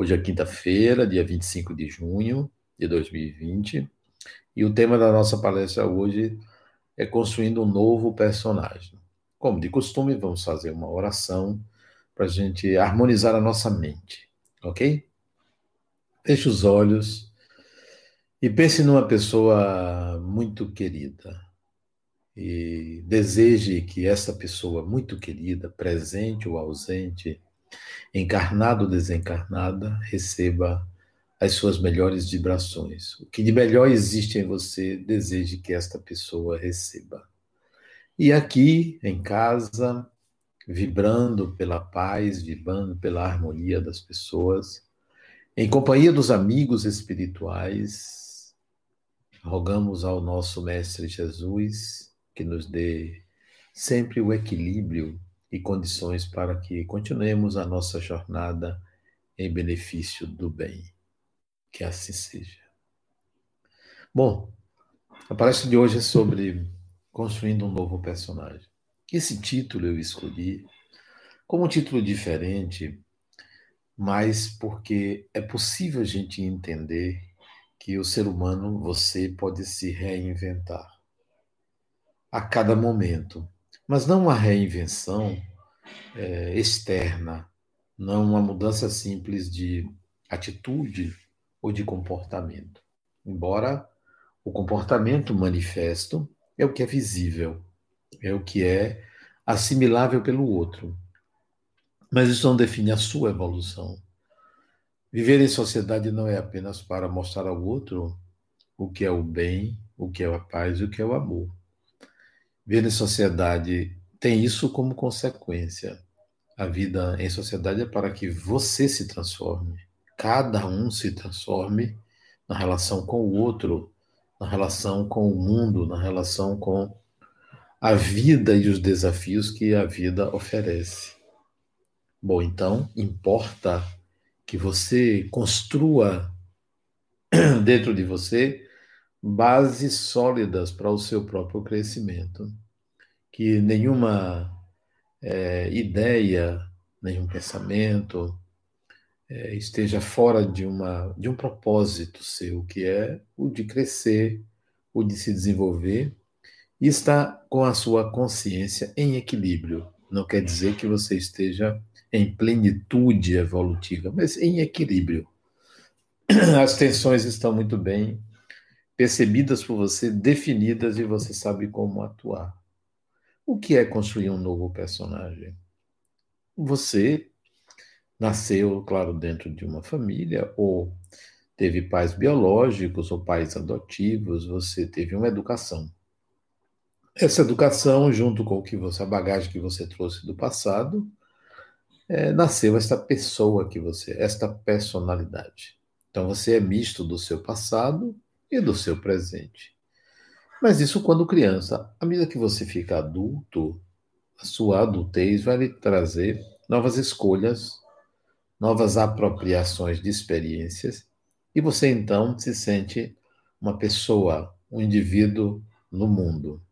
Hoje é quinta-feira, dia 25 de junho de 2020, e o tema da nossa palestra hoje é construindo um novo personagem. Como de costume, vamos fazer uma oração para a gente harmonizar a nossa mente, ok? Feche os olhos e pense numa pessoa muito querida. E deseje que essa pessoa muito querida, presente ou ausente, encarnado ou desencarnada, receba as suas melhores vibrações. O que de melhor existe em você, deseje que esta pessoa receba. E aqui, em casa, vibrando pela paz, vibrando pela harmonia das pessoas, em companhia dos amigos espirituais, rogamos ao nosso Mestre Jesus que nos dê sempre o equilíbrio e condições para que continuemos a nossa jornada em benefício do bem. Que assim seja. Bom, a palestra de hoje é sobre construindo um novo personagem. Esse título eu escolhi como um título diferente, mas porque é possível a gente entender que o ser humano, você pode se reinventar a cada momento mas não uma reinvenção é, externa, não uma mudança simples de atitude ou de comportamento. Embora o comportamento manifesto é o que é visível, é o que é assimilável pelo outro. Mas isso não define a sua evolução. Viver em sociedade não é apenas para mostrar ao outro o que é o bem, o que é a paz e o que é o amor. Viver em sociedade tem isso como consequência. A vida em sociedade é para que você se transforme, cada um se transforme na relação com o outro, na relação com o mundo, na relação com a vida e os desafios que a vida oferece. Bom, então, importa que você construa dentro de você bases sólidas para o seu próprio crescimento. Que nenhuma é, ideia, nenhum pensamento é, esteja fora de, uma, de um propósito seu, que é o de crescer, o de se desenvolver e estar com a sua consciência em equilíbrio. Não quer dizer que você esteja em plenitude evolutiva, mas em equilíbrio. As tensões estão muito bem percebidas por você, definidas e você sabe como atuar. O que é construir um novo personagem? Você nasceu, claro, dentro de uma família, ou teve pais biológicos ou pais adotivos, você teve uma educação. Essa educação, junto com o que você, a bagagem que você trouxe do passado, é, nasceu esta pessoa que você, esta personalidade. Então você é misto do seu passado e do seu presente. Mas isso quando criança. À medida que você fica adulto, a sua adultez vai lhe trazer novas escolhas, novas apropriações de experiências, e você então se sente uma pessoa, um indivíduo no mundo.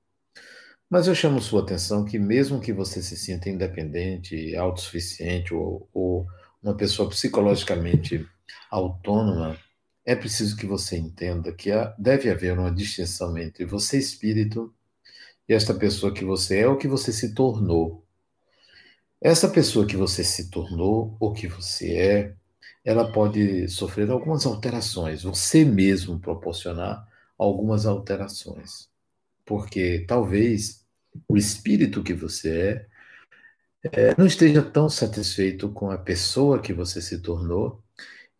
Mas eu chamo sua atenção que, mesmo que você se sinta independente, autossuficiente ou, ou uma pessoa psicologicamente autônoma, é preciso que você entenda que deve haver uma distinção entre você, espírito, e esta pessoa que você é ou que você se tornou. Essa pessoa que você se tornou ou que você é, ela pode sofrer algumas alterações, você mesmo proporcionar algumas alterações. Porque talvez o espírito que você é, é não esteja tão satisfeito com a pessoa que você se tornou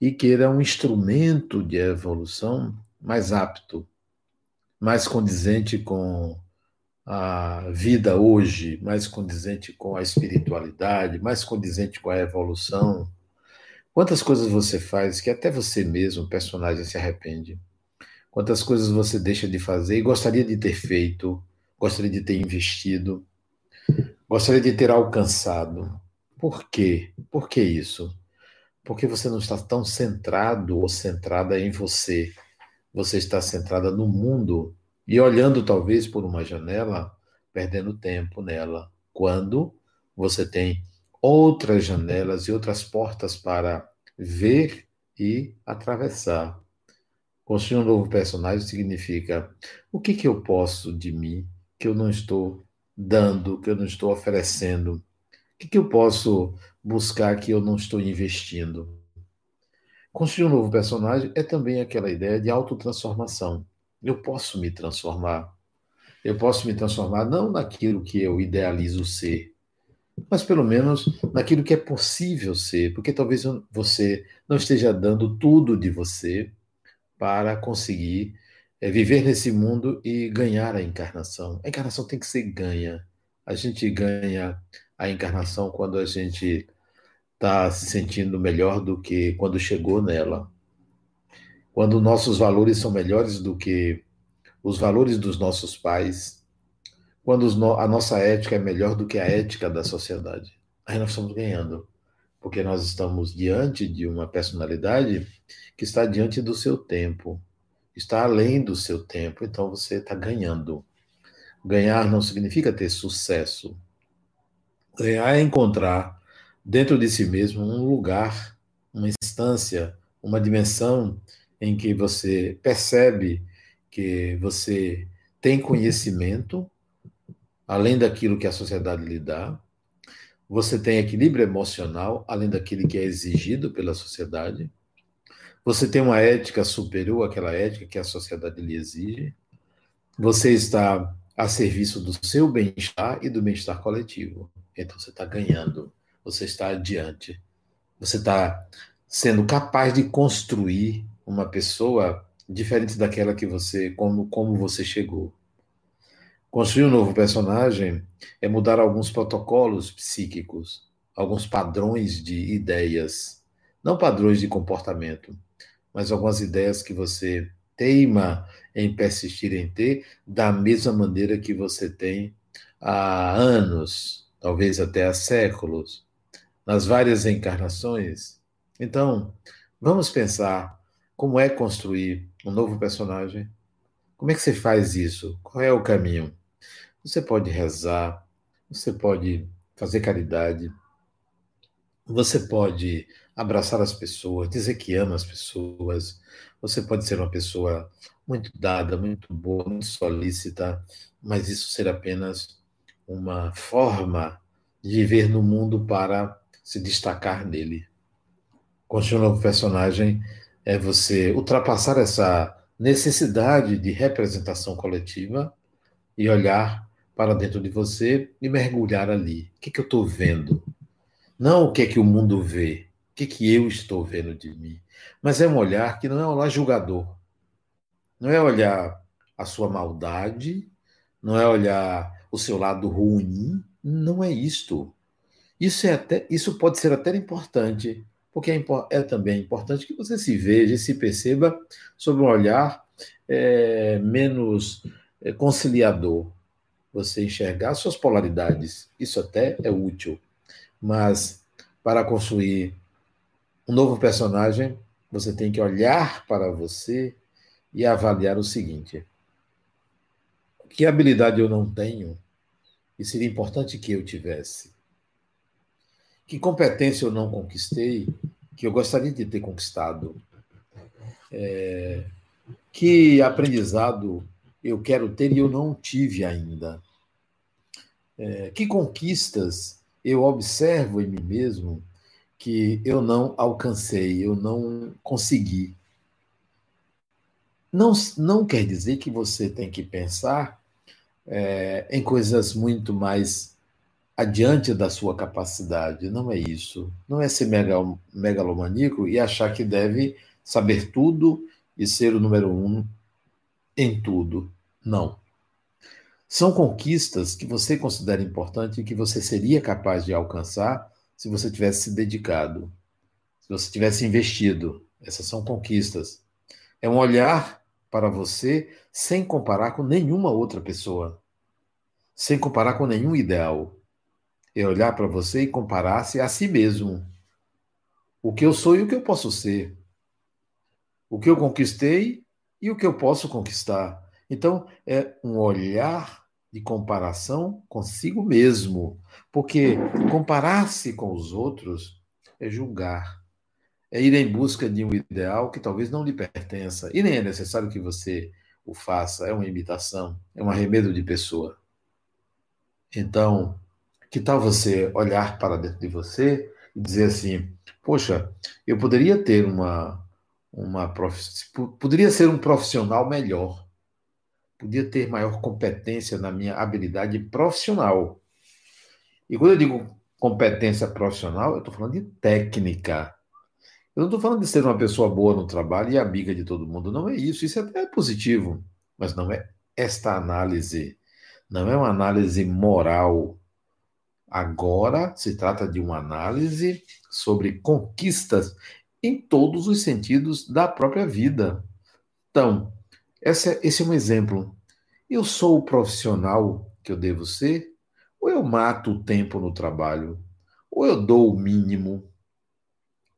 e queira um instrumento de evolução mais apto, mais condizente com a vida hoje, mais condizente com a espiritualidade, mais condizente com a evolução. Quantas coisas você faz que até você mesmo, personagem, se arrepende? Quantas coisas você deixa de fazer e gostaria de ter feito, gostaria de ter investido, gostaria de ter alcançado? Por quê? Por que isso? Porque você não está tão centrado ou centrada em você. Você está centrada no mundo e olhando talvez por uma janela, perdendo tempo nela. Quando você tem outras janelas e outras portas para ver e atravessar. Construir um novo personagem significa o que, que eu posso de mim que eu não estou dando, que eu não estou oferecendo? O que, que eu posso buscar que eu não estou investindo? Construir um novo personagem é também aquela ideia de autotransformação. Eu posso me transformar. Eu posso me transformar não naquilo que eu idealizo ser, mas pelo menos naquilo que é possível ser, porque talvez você não esteja dando tudo de você para conseguir é, viver nesse mundo e ganhar a encarnação. A encarnação tem que ser ganha. A gente ganha a encarnação quando a gente está se sentindo melhor do que quando chegou nela. Quando nossos valores são melhores do que os valores dos nossos pais, quando a nossa ética é melhor do que a ética da sociedade. Aí nós estamos ganhando, porque nós estamos diante de uma personalidade que está diante do seu tempo, está além do seu tempo, então você está ganhando. Ganhar não significa ter sucesso. Ganhar é encontrar dentro de si mesmo um lugar, uma instância, uma dimensão em que você percebe que você tem conhecimento, além daquilo que a sociedade lhe dá, você tem equilíbrio emocional, além daquilo que é exigido pela sociedade, você tem uma ética superior àquela ética que a sociedade lhe exige, você está a serviço do seu bem-estar e do bem-estar coletivo. Então você está ganhando, você está adiante, você está sendo capaz de construir uma pessoa diferente daquela que você, como, como você chegou. Construir um novo personagem é mudar alguns protocolos psíquicos, alguns padrões de ideias, não padrões de comportamento, mas algumas ideias que você teima em persistir em ter, da mesma maneira que você tem há anos, talvez até há séculos, nas várias encarnações. Então, vamos pensar como é construir um novo personagem. Como é que você faz isso? Qual é o caminho? Você pode rezar, você pode fazer caridade, você pode abraçar as pessoas, dizer que ama as pessoas, você pode ser uma pessoa muito dada, muito boa, muito solícita, mas isso ser apenas uma forma de viver no mundo para se destacar nele. Construir um personagem é você ultrapassar essa necessidade de representação coletiva e olhar para dentro de você e mergulhar ali. O que, que eu estou vendo? Não o que é que o mundo vê, o que, que eu estou vendo de mim. Mas é um olhar que não é um olhar julgador. Não é olhar a sua maldade, não é olhar o seu lado ruim, não é isto. Isso, é até, isso pode ser até importante, porque é, é, também importante que você se veja e se perceba sob um olhar é, menos é, conciliador. Você enxergar suas polaridades, isso até é útil. Mas para construir um novo personagem, você tem que olhar para você e avaliar o seguinte: que habilidade eu não tenho e seria importante que eu tivesse? Que competência eu não conquistei, que eu gostaria de ter conquistado? É, que aprendizado eu quero ter e eu não tive ainda? É, que conquistas eu observo em mim mesmo que eu não alcancei, eu não consegui? Não, não quer dizer que você tem que pensar é, em coisas muito mais adiante da sua capacidade. Não é isso. Não é ser megalomaníaco e achar que deve saber tudo e ser o número um em tudo. Não. São conquistas que você considera importante e que você seria capaz de alcançar se você tivesse se dedicado, se você tivesse investido. Essas são conquistas. É um olhar para você sem comparar com nenhuma outra pessoa, sem comparar com nenhum ideal é olhar para você e comparar-se a si mesmo. O que eu sou e o que eu posso ser. O que eu conquistei e o que eu posso conquistar. Então, é um olhar de comparação consigo mesmo. Porque comparar-se com os outros é julgar, é ir em busca de um ideal que talvez não lhe pertença e nem é necessário que você o faça, é uma imitação, é um arremedo de pessoa. Então, que tal você olhar para dentro de você e dizer assim: poxa, eu poderia ter uma, uma poderia ser um profissional melhor, podia ter maior competência na minha habilidade profissional. E quando eu digo competência profissional, eu estou falando de técnica. Eu não estou falando de ser uma pessoa boa no trabalho e amiga de todo mundo. Não é isso. Isso até é positivo, mas não é esta análise. Não é uma análise moral. Agora se trata de uma análise sobre conquistas em todos os sentidos da própria vida. Então, esse é, esse é um exemplo. Eu sou o profissional que eu devo ser? Ou eu mato o tempo no trabalho? Ou eu dou o mínimo?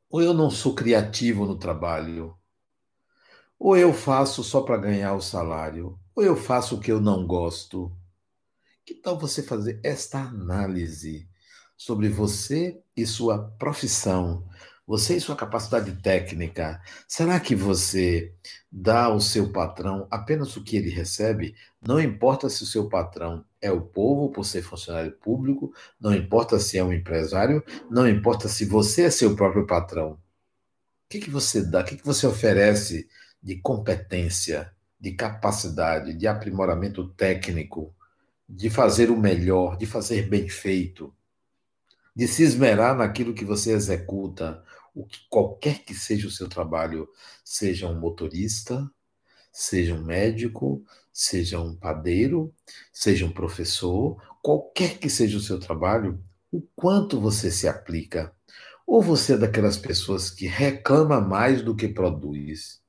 Ou eu não sou criativo no trabalho? Ou eu faço só para ganhar o salário? Ou eu faço o que eu não gosto? Que tal você fazer esta análise sobre você e sua profissão, você e sua capacidade técnica, será que você dá ao seu patrão apenas o que ele recebe? Não importa se o seu patrão é o povo por ser funcionário público, não importa se é um empresário, não importa se você é seu próprio patrão. O que, que você dá? O que, que você oferece de competência, de capacidade, de aprimoramento técnico, de fazer o melhor, de fazer bem feito, de se esmerar naquilo que você executa, o que qualquer que seja o seu trabalho, seja um motorista, seja um médico, seja um padeiro, seja um professor, qualquer que seja o seu trabalho, o quanto você se aplica. Ou você é daquelas pessoas que reclama mais do que produz?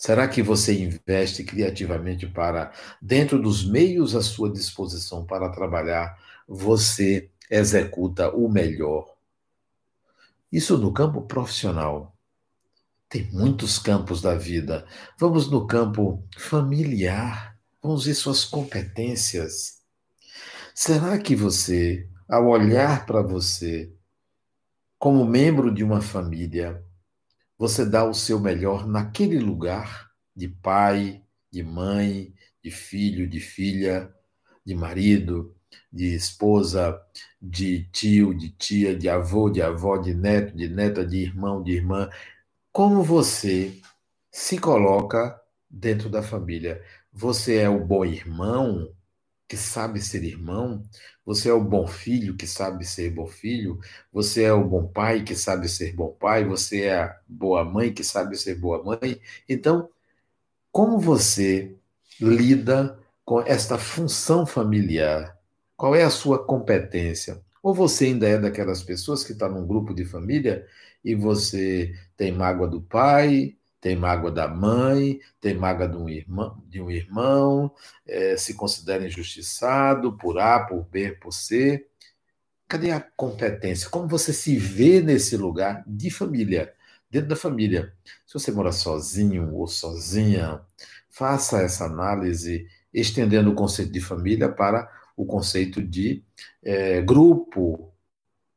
Será que você investe criativamente para, dentro dos meios à sua disposição para trabalhar, você executa o melhor? Isso no campo profissional. Tem muitos campos da vida. Vamos no campo familiar. Vamos ver suas competências. Será que você, ao olhar para você, como membro de uma família, você dá o seu melhor naquele lugar de pai, de mãe, de filho, de filha, de marido, de esposa, de tio, de tia, de avô, de avó, de neto, de neta, de irmão, de irmã. Como você se coloca dentro da família? Você é o bom irmão que sabe ser irmão? Você é o bom filho que sabe ser bom filho? Você é o bom pai que sabe ser bom pai? Você é a boa mãe que sabe ser boa mãe? Então, como você lida com esta função familiar? Qual é a sua competência? Ou você ainda é daquelas pessoas que está num grupo de família e você tem mágoa do pai, tem mágoa da mãe, tem mágoa de um irmão, de um irmão é, se considera injustiçado por A, por B, por C. Cadê a competência? Como você se vê nesse lugar de família, dentro da família? Se você mora sozinho ou sozinha, faça essa análise, estendendo o conceito de família para o conceito de é, grupo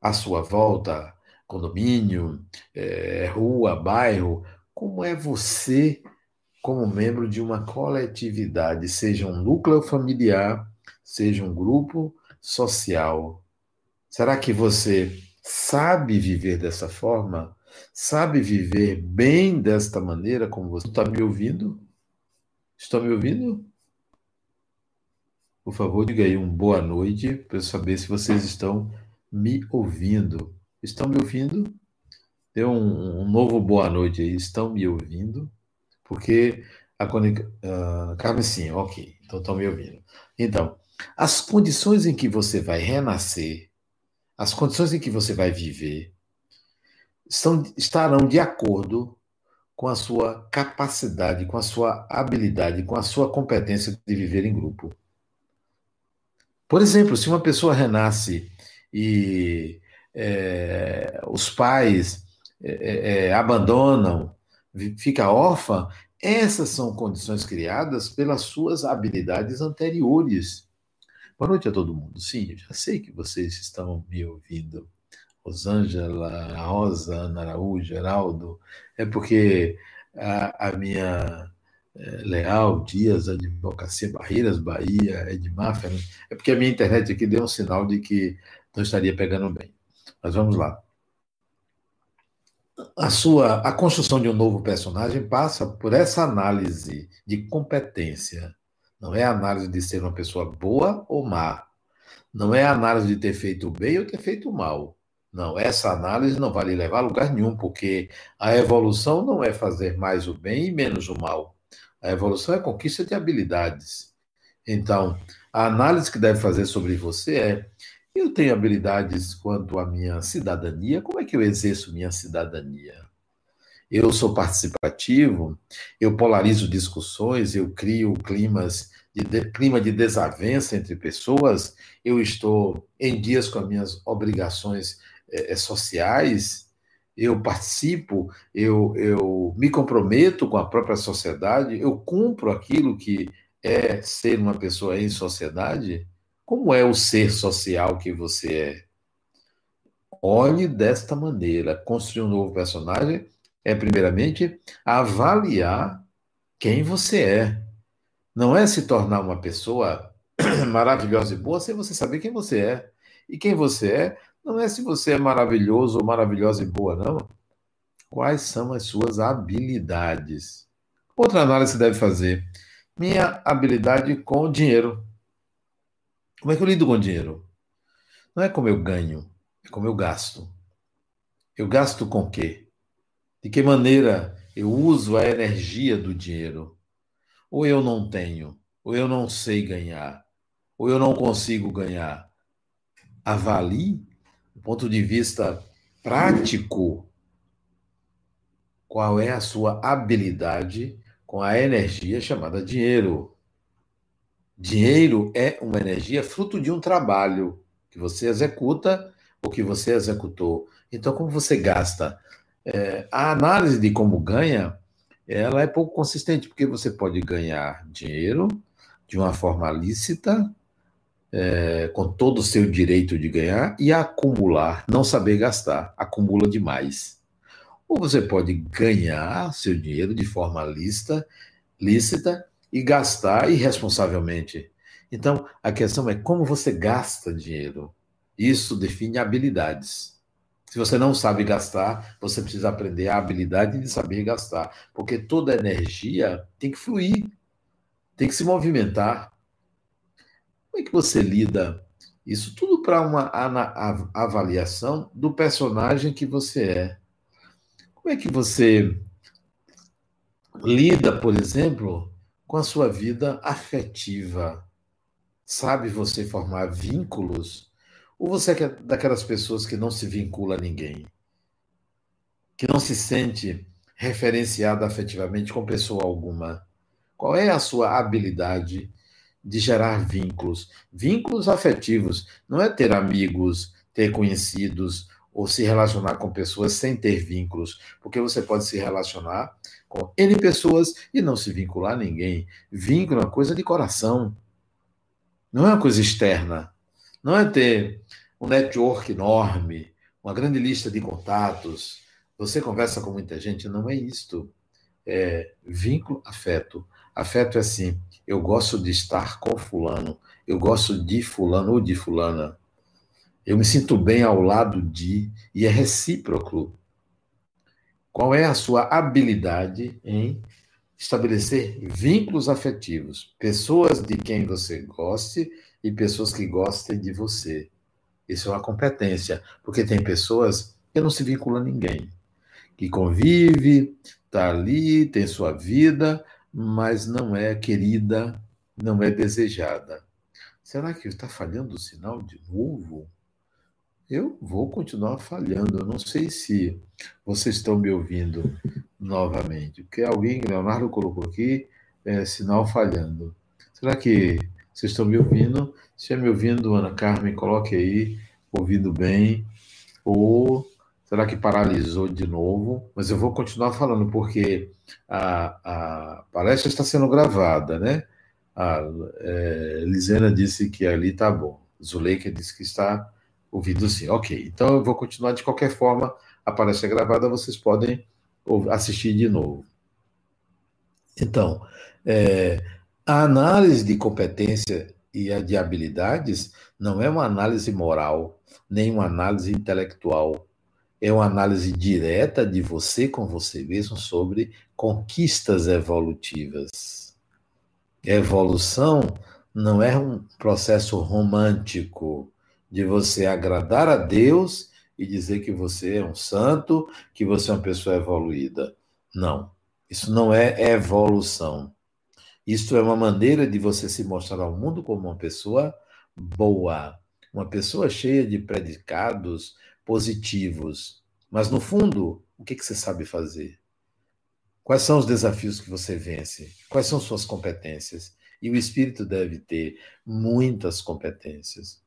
à sua volta, condomínio, é, rua, bairro. Como é você como membro de uma coletividade, seja um núcleo familiar, seja um grupo social? Será que você sabe viver dessa forma? Sabe viver bem desta maneira como você está me ouvindo? Está me ouvindo? Por favor, diga aí um boa noite para eu saber se vocês estão me ouvindo. Estão me ouvindo? Dê um, um novo boa noite aí. Estão me ouvindo? Porque a conexão. Uh, Carmen, sim, ok. Então estão me ouvindo. Então, as condições em que você vai renascer, as condições em que você vai viver, estão, estarão de acordo com a sua capacidade, com a sua habilidade, com a sua competência de viver em grupo. Por exemplo, se uma pessoa renasce e é, os pais é, é, abandonam, fica órfã, essas são condições criadas pelas suas habilidades anteriores. Boa noite a todo mundo. Sim, eu já sei que vocês estão me ouvindo. Rosângela, Rosa, Ana Araújo, Geraldo, é porque a, a minha é, Leal, Dias, Advocacia Barreiras, Bahia, Edmar, é porque a minha internet aqui deu um sinal de que não estaria pegando bem. Mas vamos lá. A sua a construção de um novo personagem passa por essa análise de competência. Não é a análise de ser uma pessoa boa ou má. Não é a análise de ter feito bem ou ter feito mal. Não, essa análise não vai lhe levar a lugar nenhum, porque a evolução não é fazer mais o bem e menos o mal. A evolução é conquista de habilidades. Então, a análise que deve fazer sobre você é: eu tenho habilidades quanto à minha cidadania, como é que eu exerço minha cidadania? Eu sou participativo, eu polarizo discussões, eu crio climas de, de, clima de desavença entre pessoas, eu estou em dias com as minhas obrigações é, sociais, eu participo, eu, eu me comprometo com a própria sociedade, eu cumpro aquilo que é ser uma pessoa em sociedade? Como é o ser social que você é? Olhe desta maneira. Construir um novo personagem é, primeiramente, avaliar quem você é. Não é se tornar uma pessoa maravilhosa e boa sem você saber quem você é. E quem você é não é se você é maravilhoso ou maravilhosa e boa, não. Quais são as suas habilidades? Outra análise deve fazer. Minha habilidade com dinheiro. Como é que eu lido com dinheiro? Não é como eu ganho, é como eu gasto. Eu gasto com quê? De que maneira eu uso a energia do dinheiro? Ou eu não tenho, ou eu não sei ganhar, ou eu não consigo ganhar. Avalie do ponto de vista prático, qual é a sua habilidade com a energia chamada dinheiro. Dinheiro é uma energia fruto de um trabalho que você executa ou que você executou. Então, como você gasta? É, a análise de como ganha, ela é pouco consistente, porque você pode ganhar dinheiro de uma forma lícita, é, com todo o seu direito de ganhar e acumular, não saber gastar, acumula demais. Ou você pode ganhar seu dinheiro de forma lícita, lícita e gastar irresponsavelmente. Então, a questão é como você gasta dinheiro. Isso define habilidades. Se você não sabe gastar, você precisa aprender a habilidade de saber gastar, porque toda energia tem que fluir, tem que se movimentar. Como é que você lida isso tudo para uma avaliação do personagem que você é? Como é que você lida, por exemplo, com a sua vida afetiva? Sabe você formar vínculos? Ou você é daquelas pessoas que não se vincula a ninguém? Que não se sente referenciada afetivamente com pessoa alguma? Qual é a sua habilidade de gerar vínculos, vínculos afetivos. Não é ter amigos, ter conhecidos ou se relacionar com pessoas sem ter vínculos, porque você pode se relacionar com N pessoas e não se vincular a ninguém. Vínculo é uma coisa de coração, não é uma coisa externa. Não é ter um network enorme, uma grande lista de contatos. Você conversa com muita gente, não é isto. É vínculo, afeto. Afeto é assim, eu gosto de estar com fulano, eu gosto de fulano ou de fulana. Eu me sinto bem ao lado de, e é recíproco. Qual é a sua habilidade em estabelecer vínculos afetivos? Pessoas de quem você goste e pessoas que gostem de você. Isso é uma competência, porque tem pessoas que não se vinculam a ninguém, que convive, está ali, tem sua vida, mas não é querida, não é desejada. Será que está falhando o sinal de novo? Eu vou continuar falhando. Eu não sei se vocês estão me ouvindo novamente. Porque alguém, Leonardo colocou aqui, é, sinal falhando. Será que vocês estão me ouvindo? Se estiver me ouvindo, Ana Carmen, coloque aí, ouvindo bem. Ou Será que paralisou de novo? Mas eu vou continuar falando, porque a, a palestra está sendo gravada, né? A é, Lisena disse que ali está bom. Zuleika disse que está ouvido sim. Ok, então eu vou continuar de qualquer forma. A gravada, vocês podem assistir de novo. Então, é, a análise de competência e a de habilidades não é uma análise moral, nem uma análise intelectual. É uma análise direta de você com você mesmo sobre conquistas evolutivas. Evolução não é um processo romântico de você agradar a Deus e dizer que você é um santo, que você é uma pessoa evoluída. Não. Isso não é evolução. Isso é uma maneira de você se mostrar ao mundo como uma pessoa boa, uma pessoa cheia de predicados positivos. Mas, no fundo, o que, que você sabe fazer? Quais são os desafios que você vence? Quais são suas competências? E o espírito deve ter muitas competências.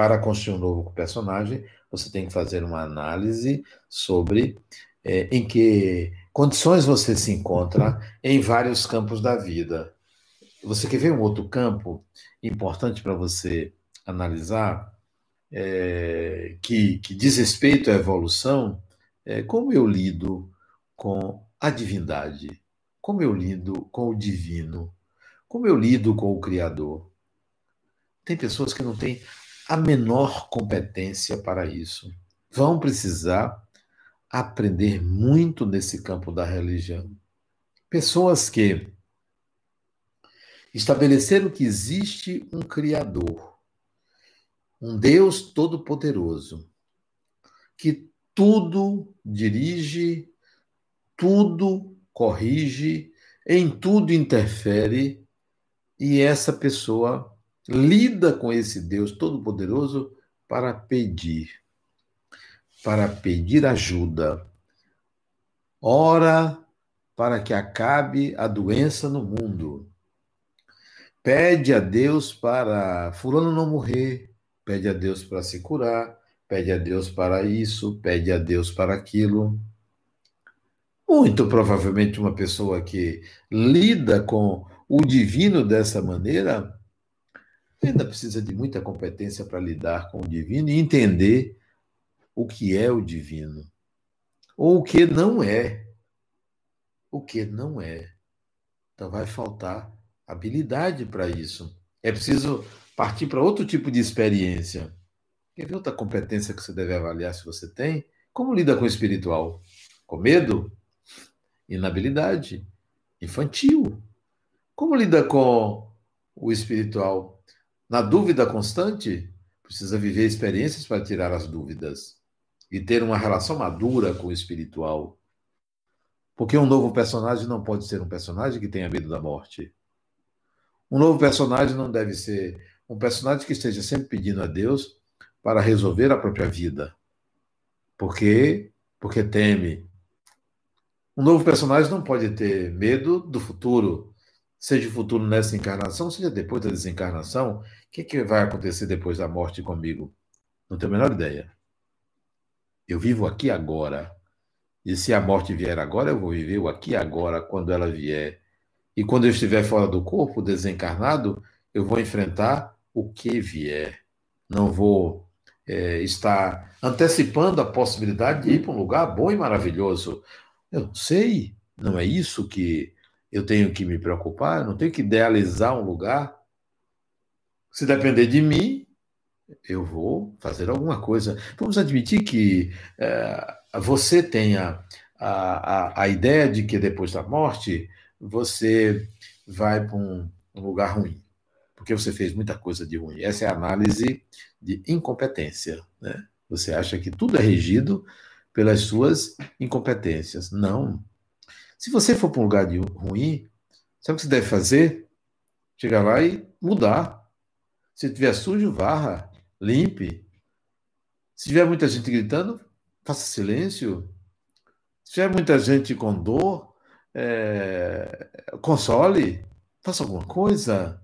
Para construir um novo personagem, você tem que fazer uma análise sobre é, em que condições você se encontra em vários campos da vida. Você quer ver um outro campo importante para você analisar, é, que, que diz respeito à evolução? É, como eu lido com a divindade? Como eu lido com o divino? Como eu lido com o Criador? Tem pessoas que não têm a menor competência para isso. Vão precisar aprender muito nesse campo da religião. Pessoas que estabeleceram que existe um Criador, um Deus Todo-Poderoso, que tudo dirige, tudo corrige, em tudo interfere e essa pessoa lida com esse Deus Todo-Poderoso para pedir, para pedir ajuda. Ora para que acabe a doença no mundo. Pede a Deus para Fulano não morrer, pede a Deus para se curar, pede a Deus para isso, pede a Deus para aquilo. Muito provavelmente uma pessoa que lida com o divino dessa maneira, ainda precisa de muita competência para lidar com o divino e entender o que é o divino, ou o que não é. O que não é. Então vai faltar habilidade para isso. É preciso partir para outro tipo de experiência. Quer ver outra competência que você deve avaliar se você tem? Como lida com o espiritual? Com medo? Inabilidade? Infantil? Como lida com o espiritual? Na dúvida constante, precisa viver experiências para tirar as dúvidas e ter uma relação madura com o espiritual. Porque um novo personagem não pode ser um personagem que tenha medo da morte. Um novo personagem não deve ser um personagem que esteja sempre pedindo a Deus para resolver a própria vida. Por quê? Porque teme. Um novo personagem não pode ter medo do futuro, seja futuro nessa encarnação, seja depois da desencarnação, o que, que vai acontecer depois da morte comigo? Não tenho a menor ideia. Eu vivo aqui agora. E se a morte vier agora, eu vou viver o aqui agora quando ela vier. E quando eu estiver fora do corpo, desencarnado, eu vou enfrentar o que vier. Não vou é, estar antecipando a possibilidade de ir para um lugar bom e maravilhoso. Eu não sei, não é isso que eu tenho que me preocupar, eu não tenho que idealizar um lugar. Se depender de mim, eu vou fazer alguma coisa. Vamos admitir que é, você tenha a, a, a, ideia de que depois da morte você vai para um, um lugar ruim, porque você fez muita coisa de ruim. Essa é a análise de incompetência. Né? Você acha que tudo é regido pelas suas incompetências. Não. Se você for para um lugar de ruim, sabe o que você deve fazer? Chegar lá e mudar. Se tiver sujo, varra, limpe. Se tiver muita gente gritando, faça silêncio. Se tiver muita gente com dor, é, console, faça alguma coisa.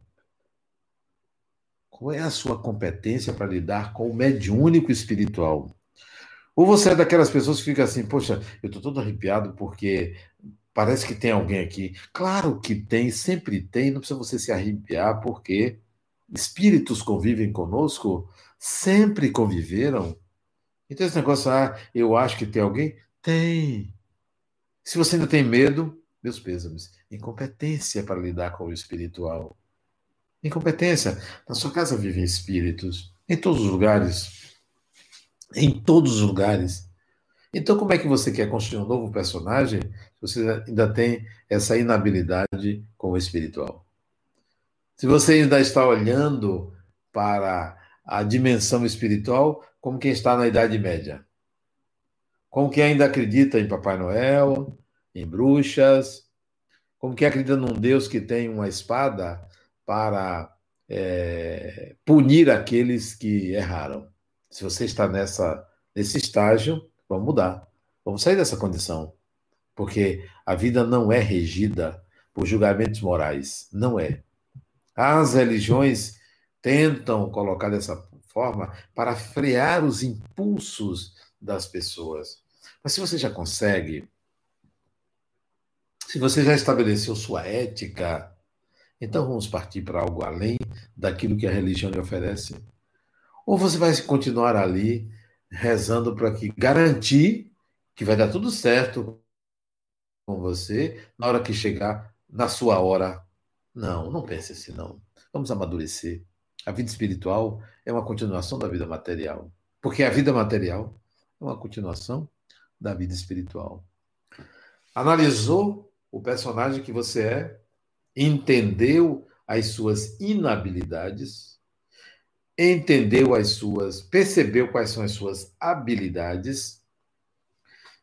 Qual é a sua competência para lidar com o mediúnico espiritual? Ou você é daquelas pessoas que fica assim, poxa, eu estou todo arrepiado porque Parece que tem alguém aqui. Claro que tem, sempre tem, não precisa você se arrepiar, porque espíritos convivem conosco, sempre conviveram. Então, esse negócio, ah, eu acho que tem alguém? Tem. Se você ainda tem medo, meus pêsames. Incompetência para lidar com o espiritual. Incompetência. Na sua casa vivem espíritos. Em todos os lugares. Em todos os lugares. Então, como é que você quer construir um novo personagem se você ainda tem essa inabilidade com o espiritual? Se você ainda está olhando para a dimensão espiritual como quem está na Idade Média, como quem ainda acredita em Papai Noel, em bruxas, como quem acredita num Deus que tem uma espada para é, punir aqueles que erraram. Se você está nessa, nesse estágio, vamos mudar. Vamos sair dessa condição. Porque a vida não é regida por julgamentos morais. Não é. As religiões tentam colocar dessa forma para frear os impulsos das pessoas. Mas se você já consegue, se você já estabeleceu sua ética, então vamos partir para algo além daquilo que a religião lhe oferece? Ou você vai continuar ali rezando para que garantir que vai dar tudo certo com você na hora que chegar na sua hora? Não, não pense assim não. Vamos amadurecer. A vida espiritual é uma continuação da vida material, porque a vida material é uma continuação da vida espiritual. Analisou o personagem que você é, entendeu as suas inabilidades, entendeu as suas, percebeu quais são as suas habilidades,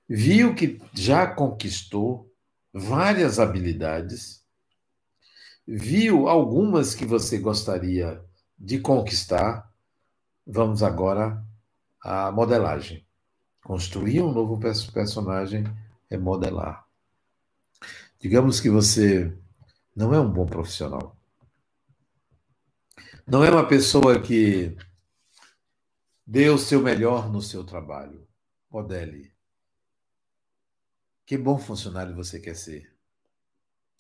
viu que já conquistou várias habilidades, viu algumas que você gostaria de conquistar. Vamos agora à modelagem. Construir um novo personagem é modelar. Digamos que você não é um bom profissional. Não é uma pessoa que dê o seu melhor no seu trabalho. Modele. Que bom funcionário você quer ser?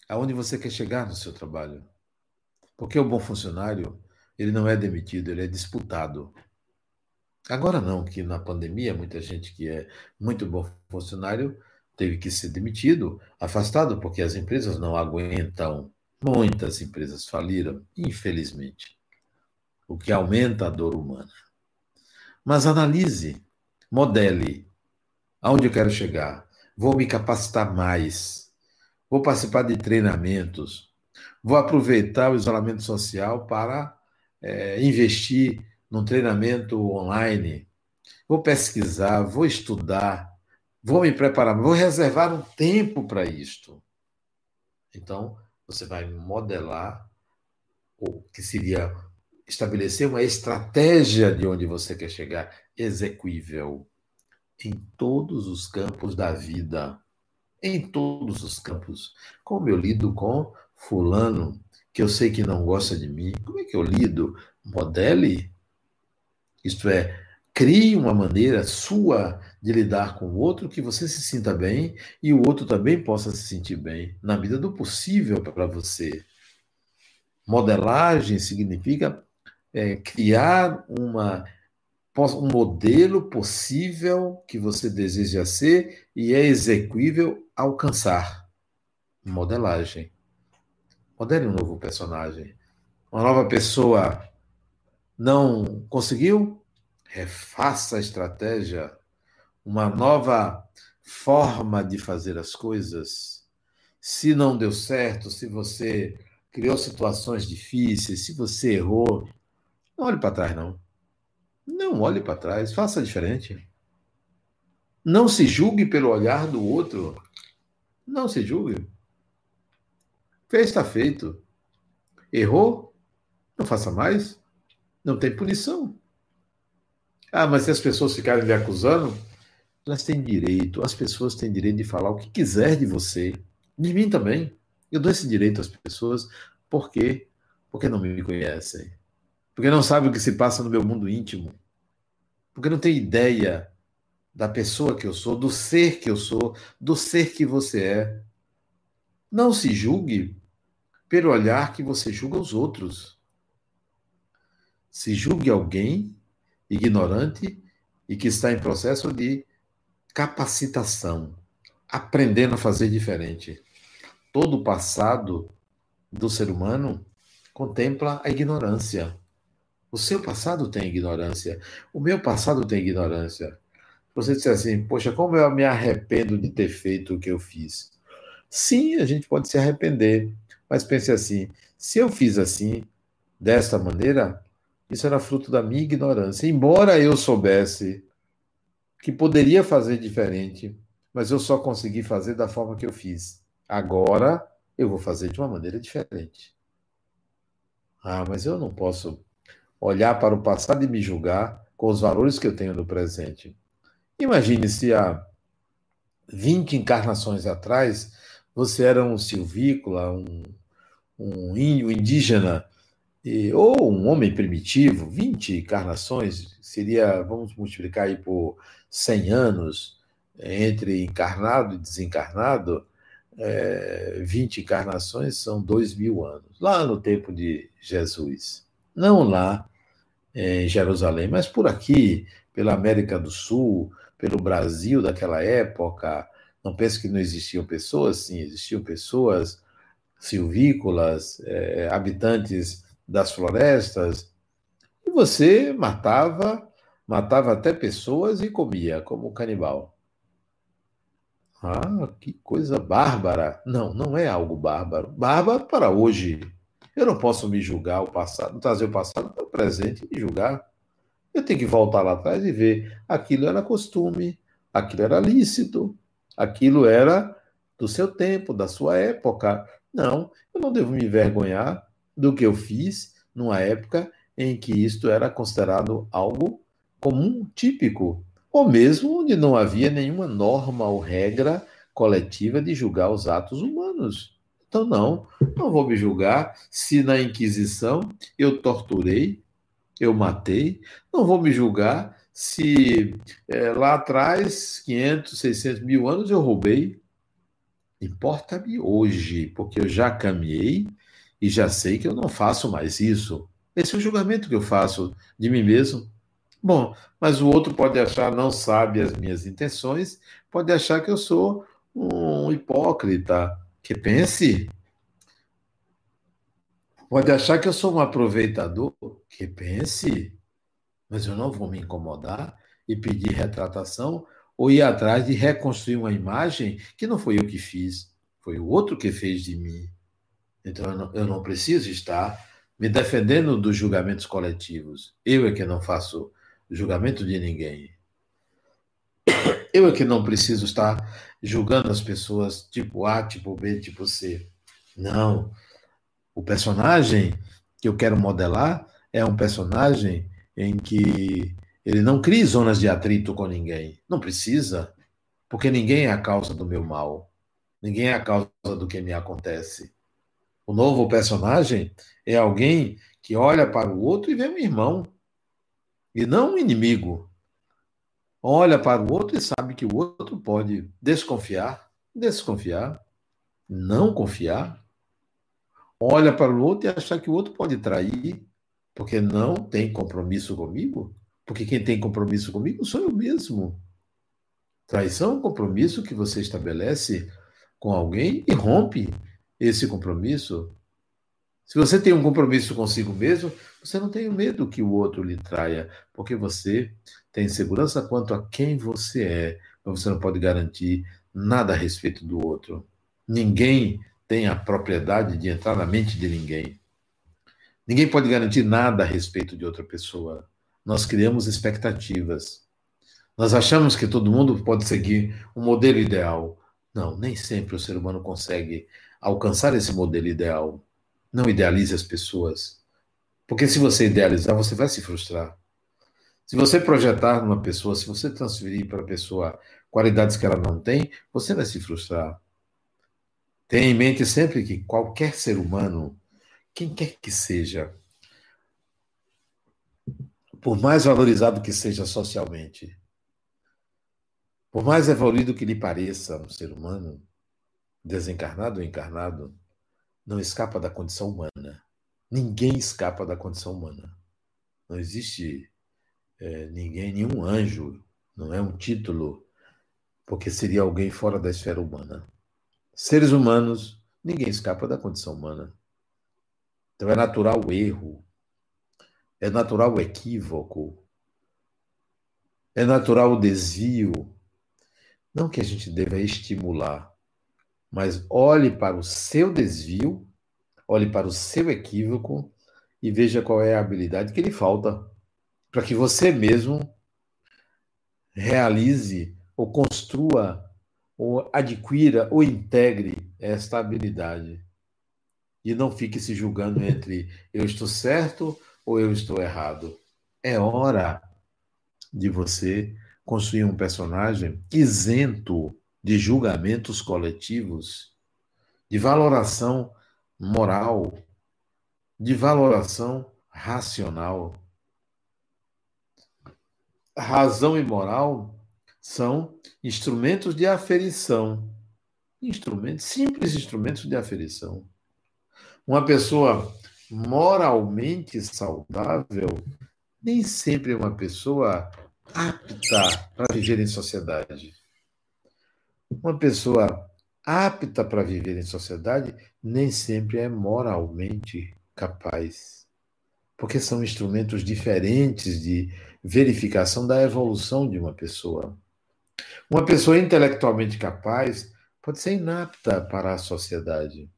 Aonde você quer chegar no seu trabalho? Porque o bom funcionário, ele não é demitido, ele é disputado. Agora não, que na pandemia muita gente que é muito bom funcionário teve que ser demitido, afastado, porque as empresas não aguentam. Muitas empresas faliram, infelizmente, o que aumenta a dor humana. Mas analise, modele aonde eu quero chegar. Vou me capacitar mais. Vou participar de treinamentos. Vou aproveitar o isolamento social para é, investir num treinamento online. Vou pesquisar, vou estudar, Vou me preparar, vou reservar um tempo para isto. Então, você vai modelar o que seria estabelecer uma estratégia de onde você quer chegar, execuível em todos os campos da vida. Em todos os campos. Como eu lido com fulano, que eu sei que não gosta de mim, como é que eu lido? Modele. Isto é, Crie uma maneira sua de lidar com o outro que você se sinta bem e o outro também possa se sentir bem, na medida do possível para você. Modelagem significa é, criar uma, um modelo possível que você deseja ser e é execuível alcançar. Modelagem. Modele um novo personagem. Uma nova pessoa não conseguiu? refaça a estratégia, uma nova forma de fazer as coisas. Se não deu certo, se você criou situações difíceis, se você errou, não olhe para trás, não. Não olhe para trás, faça diferente. Não se julgue pelo olhar do outro. Não se julgue. Fez, está feito. Errou? Não faça mais. Não tem punição. Ah, mas se as pessoas ficarem me acusando, elas têm direito, as pessoas têm direito de falar o que quiser de você, de mim também. Eu dou esse direito às pessoas, por quê? Porque não me conhecem. Porque não sabem o que se passa no meu mundo íntimo. Porque não tem ideia da pessoa que eu sou, do ser que eu sou, do ser que você é. Não se julgue pelo olhar que você julga os outros. se julgue alguém ignorante e que está em processo de capacitação, aprendendo a fazer diferente. Todo o passado do ser humano contempla a ignorância. O seu passado tem ignorância. O meu passado tem ignorância. Você disser assim, poxa, como eu me arrependo de ter feito o que eu fiz. Sim, a gente pode se arrepender, mas pense assim: se eu fiz assim, desta maneira, isso era fruto da minha ignorância. Embora eu soubesse que poderia fazer diferente, mas eu só consegui fazer da forma que eu fiz. Agora eu vou fazer de uma maneira diferente. Ah, mas eu não posso olhar para o passado e me julgar com os valores que eu tenho no presente. Imagine se há 20 encarnações atrás você era um silvícola, um, um indígena e, ou um homem primitivo, 20 encarnações, seria, vamos multiplicar aí por 100 anos, entre encarnado e desencarnado, é, 20 encarnações são dois mil anos, lá no tempo de Jesus. Não lá em Jerusalém, mas por aqui, pela América do Sul, pelo Brasil daquela época. Não pense que não existiam pessoas, sim, existiam pessoas silvícolas, é, habitantes das florestas, e você matava, matava até pessoas e comia, como canibal. Ah, que coisa bárbara. Não, não é algo bárbaro. Bárbaro para hoje. Eu não posso me julgar o passado, trazer o passado para o presente e me julgar. Eu tenho que voltar lá atrás e ver. Aquilo era costume, aquilo era lícito, aquilo era do seu tempo, da sua época. Não, eu não devo me envergonhar do que eu fiz numa época em que isto era considerado algo comum, típico, ou mesmo onde não havia nenhuma norma ou regra coletiva de julgar os atos humanos. Então, não, não vou me julgar se na Inquisição eu torturei, eu matei, não vou me julgar se é, lá atrás, 500, 600 mil anos, eu roubei. Importa-me hoje, porque eu já caminhei e já sei que eu não faço mais isso. Esse é o julgamento que eu faço de mim mesmo. Bom, mas o outro pode achar, não sabe as minhas intenções, pode achar que eu sou um hipócrita. Que pense. Pode achar que eu sou um aproveitador. Que pense. Mas eu não vou me incomodar e pedir retratação ou ir atrás de reconstruir uma imagem que não foi eu que fiz, foi o outro que fez de mim. Então eu não, eu não preciso estar me defendendo dos julgamentos coletivos. Eu é que não faço julgamento de ninguém. Eu é que não preciso estar julgando as pessoas tipo A, tipo B, tipo C. Não. O personagem que eu quero modelar é um personagem em que ele não cria zonas de atrito com ninguém. Não precisa, porque ninguém é a causa do meu mal. Ninguém é a causa do que me acontece. O novo personagem é alguém que olha para o outro e vê um irmão, e não um inimigo. Olha para o outro e sabe que o outro pode desconfiar, desconfiar, não confiar. Olha para o outro e achar que o outro pode trair, porque não tem compromisso comigo. Porque quem tem compromisso comigo sou eu mesmo. Traição é um compromisso que você estabelece com alguém e rompe esse compromisso. Se você tem um compromisso consigo mesmo, você não tem medo que o outro lhe traia, porque você tem segurança quanto a quem você é, mas você não pode garantir nada a respeito do outro. Ninguém tem a propriedade de entrar na mente de ninguém. Ninguém pode garantir nada a respeito de outra pessoa. Nós criamos expectativas. Nós achamos que todo mundo pode seguir um modelo ideal. Não, nem sempre o ser humano consegue alcançar esse modelo ideal. Não idealize as pessoas. Porque se você idealizar, você vai se frustrar. Se você projetar numa pessoa, se você transferir para a pessoa qualidades que ela não tem, você vai se frustrar. Tenha em mente sempre que qualquer ser humano, quem quer que seja, por mais valorizado que seja socialmente, por mais evoluído que lhe pareça um ser humano, desencarnado ou encarnado, não escapa da condição humana. Ninguém escapa da condição humana. Não existe é, ninguém, nenhum anjo, não é um título, porque seria alguém fora da esfera humana. Seres humanos, ninguém escapa da condição humana. Então é natural o erro, é natural o equívoco, é natural o desvio. Não que a gente deva estimular, mas olhe para o seu desvio, olhe para o seu equívoco e veja qual é a habilidade que lhe falta para que você mesmo realize ou construa ou adquira ou integre esta habilidade e não fique se julgando entre eu estou certo ou eu estou errado. É hora de você construir um personagem isento de julgamentos coletivos, de valoração moral, de valoração racional. Razão e moral são instrumentos de aferição. Instrumentos, simples instrumentos de aferição. Uma pessoa moralmente saudável nem sempre é uma pessoa apta para viver em sociedade. Uma pessoa apta para viver em sociedade nem sempre é moralmente capaz. Porque são instrumentos diferentes de verificação da evolução de uma pessoa. Uma pessoa intelectualmente capaz pode ser inapta para a sociedade.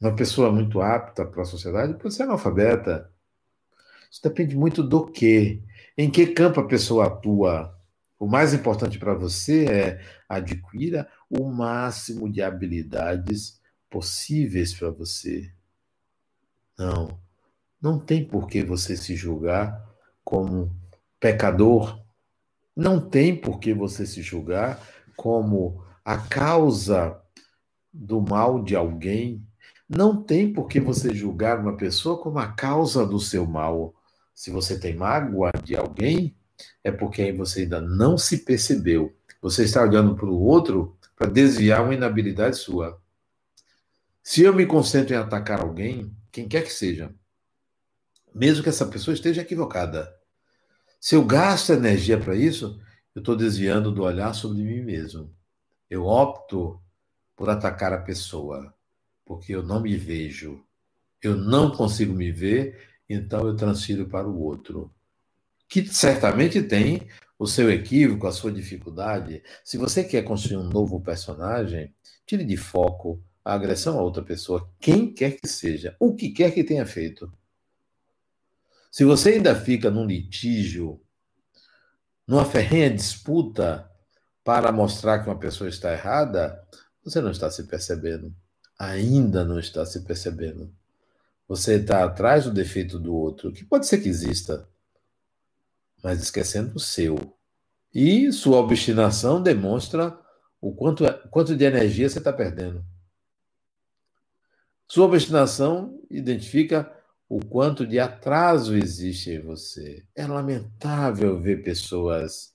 Uma pessoa muito apta para a sociedade pode ser analfabeta. Isso depende muito do que. Em que campo a pessoa atua. O mais importante para você é adquira o máximo de habilidades possíveis para você. Não, não tem por que você se julgar como pecador. Não tem por que você se julgar como a causa do mal de alguém não tem por que você julgar uma pessoa como a causa do seu mal. Se você tem mágoa de alguém, é porque aí você ainda não se percebeu. Você está olhando para o outro para desviar uma inabilidade sua. Se eu me concentro em atacar alguém, quem quer que seja, mesmo que essa pessoa esteja equivocada, se eu gasto energia para isso, eu estou desviando do olhar sobre mim mesmo. Eu opto por atacar a pessoa porque eu não me vejo. Eu não consigo me ver, então eu transfiro para o outro. Que certamente tem o seu equívoco, a sua dificuldade. Se você quer construir um novo personagem, tire de foco a agressão a outra pessoa, quem quer que seja, o que quer que tenha feito. Se você ainda fica num litígio, numa ferrenha disputa para mostrar que uma pessoa está errada, você não está se percebendo ainda não está se percebendo. Você está atrás do defeito do outro, que pode ser que exista, mas esquecendo o seu. E sua obstinação demonstra o quanto, quanto de energia você está perdendo. Sua obstinação identifica o quanto de atraso existe em você. É lamentável ver pessoas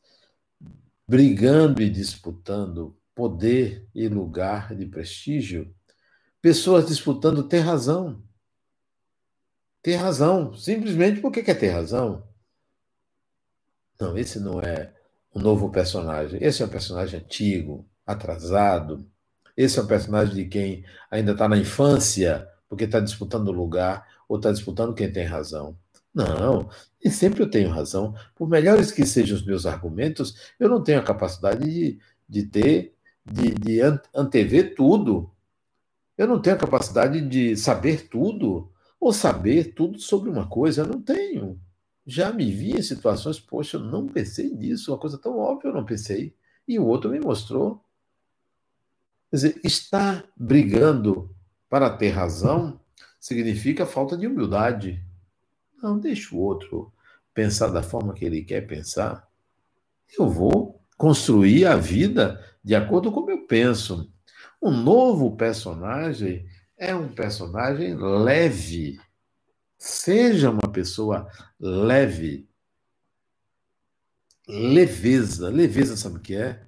brigando e disputando poder e lugar de prestígio pessoas disputando ter razão. Ter razão, simplesmente porque quer ter razão. Não, esse não é um novo personagem. Esse é um personagem antigo, atrasado. Esse é um personagem de quem ainda está na infância, porque está disputando lugar, ou está disputando quem tem razão. Não, nem sempre eu tenho razão. Por melhores que sejam os meus argumentos, eu não tenho a capacidade de, de ter, de, de antever tudo. Eu não tenho a capacidade de saber tudo ou saber tudo sobre uma coisa. Eu não tenho. Já me vi em situações, poxa, eu não pensei nisso, uma coisa tão óbvia eu não pensei. E o outro me mostrou. Quer dizer, estar brigando para ter razão significa falta de humildade. Não, deixa o outro pensar da forma que ele quer pensar. Eu vou construir a vida de acordo com como eu penso. O novo personagem é um personagem leve. Seja uma pessoa leve. Leveza. Leveza, sabe o que é?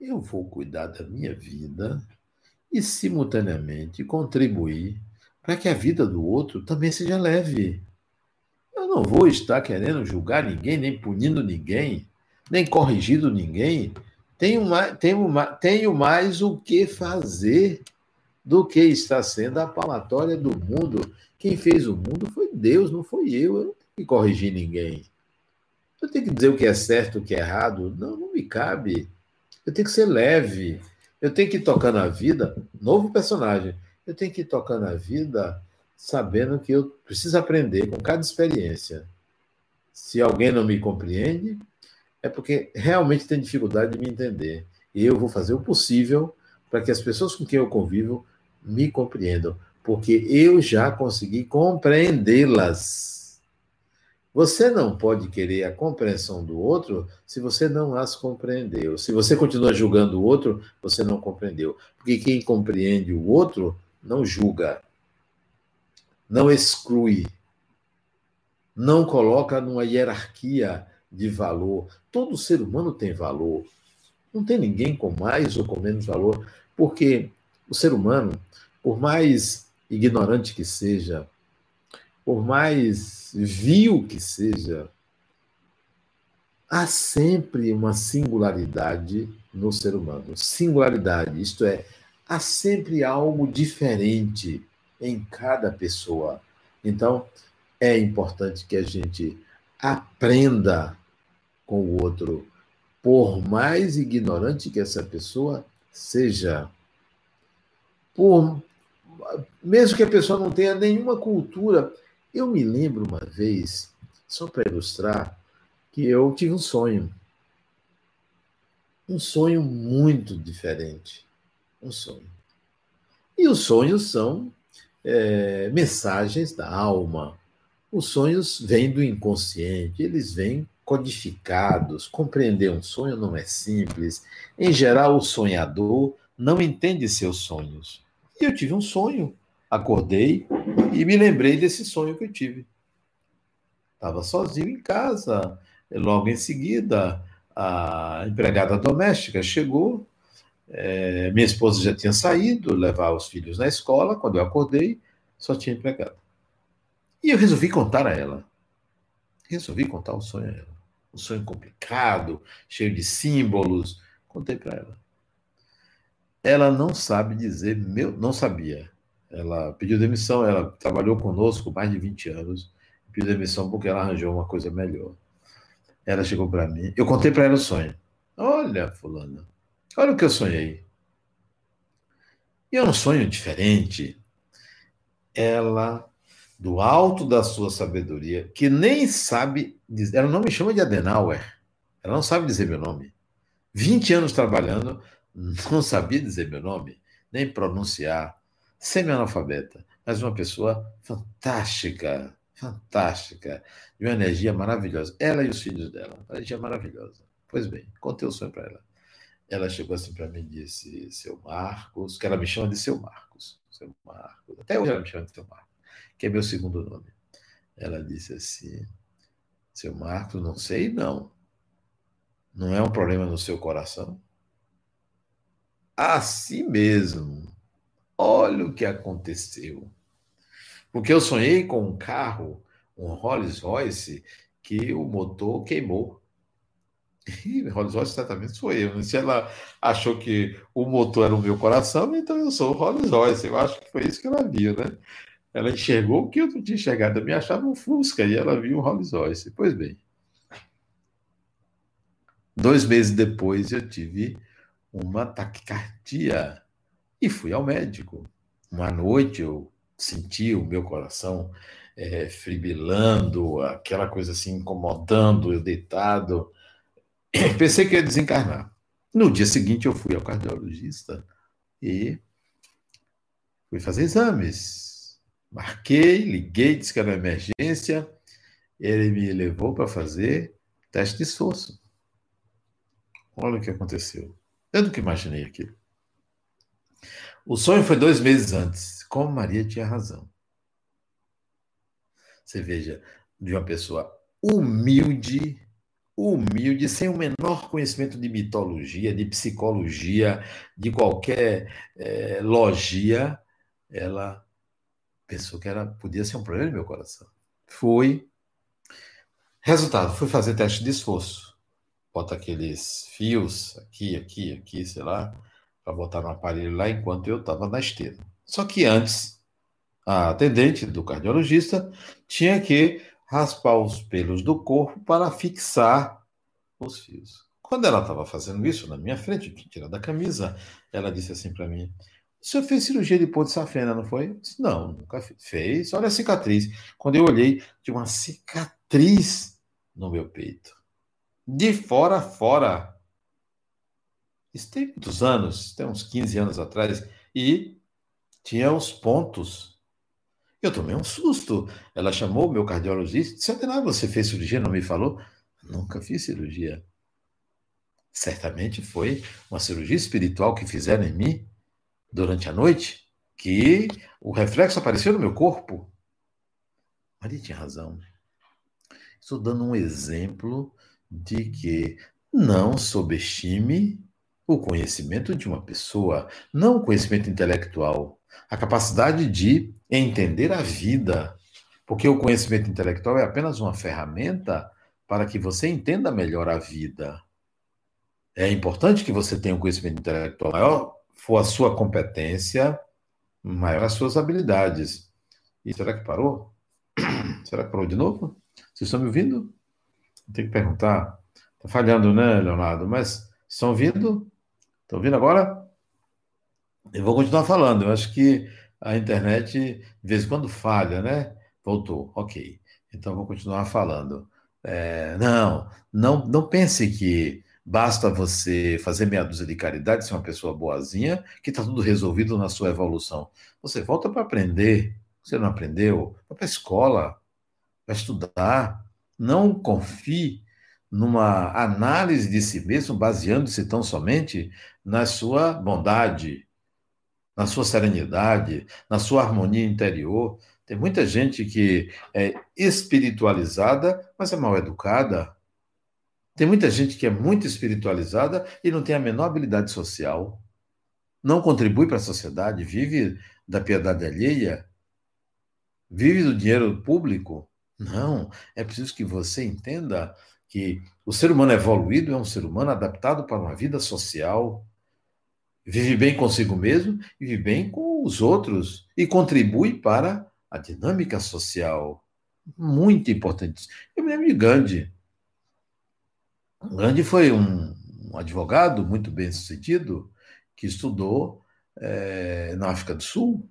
Eu vou cuidar da minha vida e, simultaneamente, contribuir para que a vida do outro também seja leve. Eu não vou estar querendo julgar ninguém, nem punindo ninguém, nem corrigindo ninguém. Tenho mais, tenho, tenho mais o que fazer do que está sendo a palatória do mundo. Quem fez o mundo foi Deus, não foi eu. Eu não tenho que corrigir ninguém. Eu tenho que dizer o que é certo, o que é errado. Não, não me cabe. Eu tenho que ser leve. Eu tenho que ir tocando a vida. Novo personagem. Eu tenho que ir tocando a vida sabendo que eu preciso aprender com cada experiência. Se alguém não me compreende, é porque realmente tem dificuldade de me entender. E eu vou fazer o possível para que as pessoas com quem eu convivo me compreendam, porque eu já consegui compreendê-las. Você não pode querer a compreensão do outro se você não as compreendeu. Se você continua julgando o outro, você não compreendeu. Porque quem compreende o outro não julga, não exclui, não coloca numa hierarquia de valor. Todo ser humano tem valor. Não tem ninguém com mais ou com menos valor, porque o ser humano, por mais ignorante que seja, por mais vil que seja, há sempre uma singularidade no ser humano. Singularidade, isto é, há sempre algo diferente em cada pessoa. Então, é importante que a gente aprenda com o outro, por mais ignorante que essa pessoa seja. Por mesmo que a pessoa não tenha nenhuma cultura. Eu me lembro uma vez, só para ilustrar, que eu tive um sonho. Um sonho muito diferente. Um sonho. E os sonhos são é, mensagens da alma. Os sonhos vêm do inconsciente, eles vêm codificados. Compreender um sonho não é simples. Em geral, o sonhador não entende seus sonhos. E eu tive um sonho, acordei e me lembrei desse sonho que eu tive. Estava sozinho em casa. Logo em seguida, a empregada doméstica chegou é, minha esposa já tinha saído, levar os filhos na escola. Quando eu acordei, só tinha empregado. E eu resolvi contar a ela. Resolvi contar o sonho a ela. Um sonho complicado, cheio de símbolos. Contei para ela. Ela não sabe dizer meu, não sabia. Ela pediu demissão, ela trabalhou conosco mais de 20 anos. Pediu demissão porque ela arranjou uma coisa melhor. Ela chegou para mim, eu contei para ela o sonho. Olha, fulana, Olha o que eu sonhei. E é um sonho diferente. Ela, do alto da sua sabedoria, que nem sabe, dizer, ela não me chama de Adenauer, ela não sabe dizer meu nome. 20 anos trabalhando, não sabia dizer meu nome, nem pronunciar, semi-analfabeta, mas uma pessoa fantástica, fantástica, de uma energia maravilhosa. Ela e os filhos dela, uma energia maravilhosa. Pois bem, contei o sonho para ela ela chegou assim para mim e disse, seu Marcos, que ela me chama de seu Marcos, seu Marcos, até hoje ela me chama de seu Marcos, que é meu segundo nome. Ela disse assim, seu Marcos, não sei não, não é um problema no seu coração? Assim mesmo, olha o que aconteceu. Porque eu sonhei com um carro, um Rolls Royce, que o motor queimou. E Rolls Royce certamente sou eu. Se ela achou que o motor era o meu coração, então eu sou o Rolls Royce. Eu acho que foi isso que ela viu, né? Ela enxergou o que eu não tinha enxergado. Eu me achava um Fusca e ela viu o Rolls Royce. Pois bem. Dois meses depois eu tive uma taquicardia e fui ao médico. Uma noite eu senti o meu coração é, fribilando, aquela coisa assim incomodando, eu deitado. Pensei que ia desencarnar. No dia seguinte, eu fui ao cardiologista e fui fazer exames. Marquei, liguei, disse que era emergência. Ele me levou para fazer teste de esforço. Olha o que aconteceu. Eu nunca imaginei aquilo. O sonho foi dois meses antes. Como Maria tinha razão. Você veja, de uma pessoa humilde, humilde, sem o menor conhecimento de mitologia, de psicologia, de qualquer é, logia, ela pensou que era, podia ser um problema no meu coração. Foi, Resultado, fui fazer teste de esforço. Bota aqueles fios aqui, aqui, aqui, sei lá, para botar no aparelho lá enquanto eu estava na esteira. Só que antes, a atendente do cardiologista tinha que raspar os pelos do corpo para fixar os fios. Quando ela estava fazendo isso na minha frente, eu tinha tirado a camisa, ela disse assim para mim: O senhor fez cirurgia de ponte safena, não foi? Disse, não, nunca fez. Olha a cicatriz. Quando eu olhei, tinha uma cicatriz no meu peito. De fora a fora. Isso tem muitos anos, tem uns 15 anos atrás, e tinha os pontos. Eu tomei um susto. Ela chamou o meu cardiologista disse: Adenal, você fez cirurgia? Não me falou? Nunca fiz cirurgia. Certamente foi uma cirurgia espiritual que fizeram em mim durante a noite, que o reflexo apareceu no meu corpo. Maria tinha razão. Estou dando um exemplo de que não subestime o conhecimento de uma pessoa, não o conhecimento intelectual, a capacidade de entender a vida, porque o conhecimento intelectual é apenas uma ferramenta para que você entenda melhor a vida. É importante que você tenha um conhecimento intelectual maior, for a sua competência, maior as suas habilidades. E será que parou? Será que parou de novo? Vocês estão me ouvindo? Tem que perguntar. Está falhando, né, Leonardo? Mas estão ouvindo? Estão ouvindo agora? Eu vou continuar falando. Eu acho que a internet, de vez em quando, falha, né? Voltou. Ok. Então, vou continuar falando. É, não, não, não pense que Basta você fazer meia dúzia de caridade, ser uma pessoa boazinha, que está tudo resolvido na sua evolução. Você volta para aprender. Você não aprendeu? Vai para a escola, vai estudar. Não confie numa análise de si mesmo, baseando-se tão somente na sua bondade, na sua serenidade, na sua harmonia interior. Tem muita gente que é espiritualizada, mas é mal educada, tem muita gente que é muito espiritualizada e não tem a menor habilidade social, não contribui para a sociedade, vive da piedade alheia, vive do dinheiro público. Não, é preciso que você entenda que o ser humano evoluído é um ser humano adaptado para uma vida social, vive bem consigo mesmo e vive bem com os outros e contribui para a dinâmica social. Muito importante. Eu me lembro de Gandhi. Gandhi foi um, um advogado muito bem sucedido que estudou é, na África do Sul,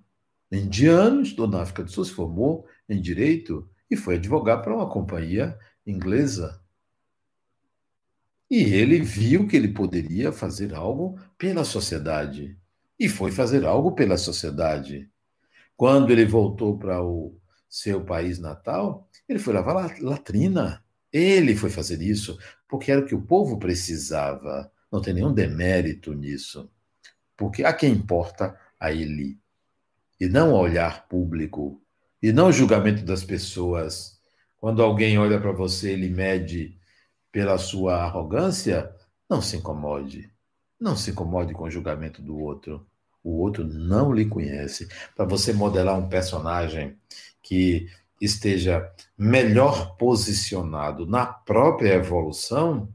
indiano, estudou na África do Sul, se formou em direito e foi advogar para uma companhia inglesa. E ele viu que ele poderia fazer algo pela sociedade. E foi fazer algo pela sociedade. Quando ele voltou para o seu país natal, ele foi lavar latrina. Ele foi fazer isso porque era o que o povo precisava. Não tem nenhum demérito nisso. Porque a quem importa a ele. E não o olhar público. E não o julgamento das pessoas. Quando alguém olha para você, ele mede pela sua arrogância, não se incomode. Não se incomode com o julgamento do outro. O outro não lhe conhece. Para você modelar um personagem que esteja melhor posicionado na própria evolução,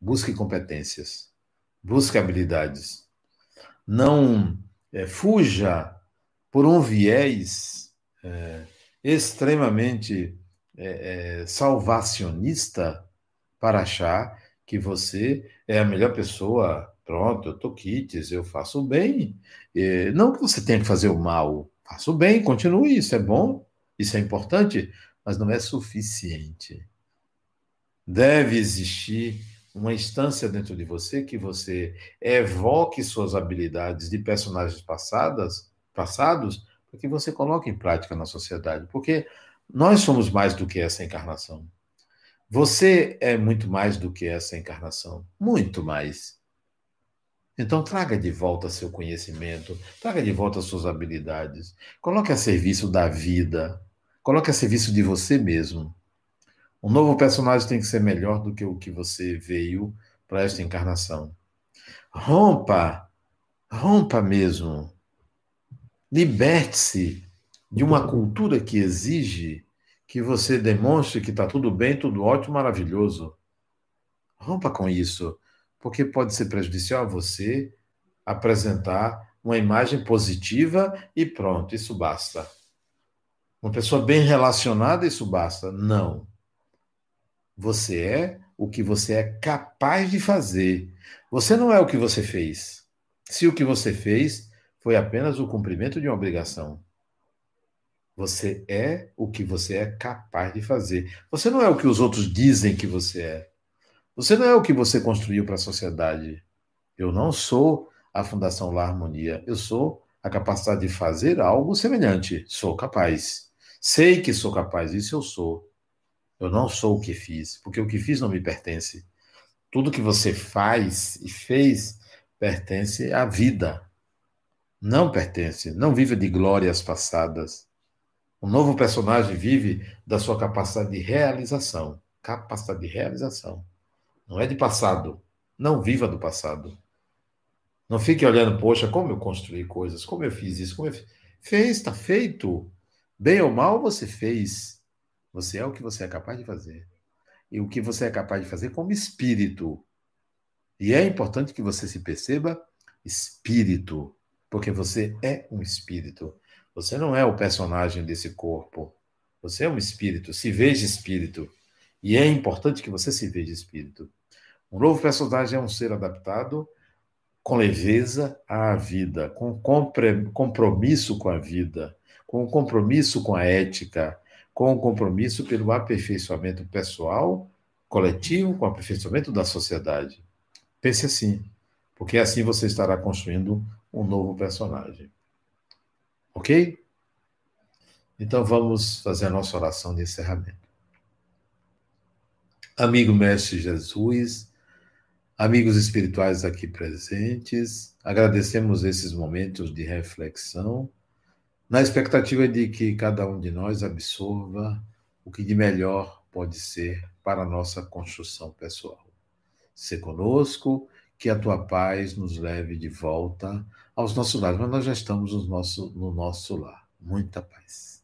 busque competências, busque habilidades. Não é, fuja por um viés é, extremamente é, é salvacionista para achar que você é a melhor pessoa. Pronto, eu tô quites, eu faço bem. não que você tenha que fazer o mal, faço bem, continue, isso é bom. Isso é importante, mas não é suficiente. Deve existir uma instância dentro de você que você evoque suas habilidades de personagens passadas, passados, para que você coloque em prática na sociedade, porque nós somos mais do que essa encarnação. Você é muito mais do que essa encarnação, muito mais. Então traga de volta seu conhecimento, traga de volta suas habilidades, coloque a serviço da vida, Coloque a serviço de você mesmo. Um novo personagem tem que ser melhor do que o que você veio para esta encarnação. Rompa, rompa mesmo. Liberte-se de uma cultura que exige que você demonstre que está tudo bem, tudo ótimo, maravilhoso. Rompa com isso, porque pode ser prejudicial a você apresentar uma imagem positiva e pronto, isso basta. Uma pessoa bem relacionada, isso basta. Não. Você é o que você é capaz de fazer. Você não é o que você fez. Se o que você fez foi apenas o cumprimento de uma obrigação. Você é o que você é capaz de fazer. Você não é o que os outros dizem que você é. Você não é o que você construiu para a sociedade. Eu não sou a Fundação La Harmonia. Eu sou a capacidade de fazer algo semelhante. Sou capaz. Sei que sou capaz, isso eu sou. Eu não sou o que fiz, porque o que fiz não me pertence. Tudo que você faz e fez pertence à vida. Não pertence, não vive de glórias passadas. O novo personagem vive da sua capacidade de realização. Capacidade de realização. Não é de passado. Não viva do passado. Não fique olhando, poxa, como eu construí coisas, como eu fiz isso, como eu fiz. Fez, está feito. Bem ou mal, você fez. Você é o que você é capaz de fazer. E o que você é capaz de fazer como espírito. E é importante que você se perceba espírito, porque você é um espírito. Você não é o personagem desse corpo. Você é um espírito. Se veja espírito. E é importante que você se veja espírito. Um novo personagem é um ser adaptado com leveza à vida, com compromisso com a vida, com compromisso com a ética, com compromisso pelo aperfeiçoamento pessoal, coletivo, com o aperfeiçoamento da sociedade. Pense assim, porque assim você estará construindo um novo personagem. Ok? Então vamos fazer a nossa oração de encerramento. Amigo Mestre Jesus, Amigos espirituais aqui presentes, agradecemos esses momentos de reflexão, na expectativa de que cada um de nós absorva o que de melhor pode ser para a nossa construção pessoal. Se conosco, que a tua paz nos leve de volta aos nossos lares, mas nós já estamos no nosso, no nosso lar. Muita paz.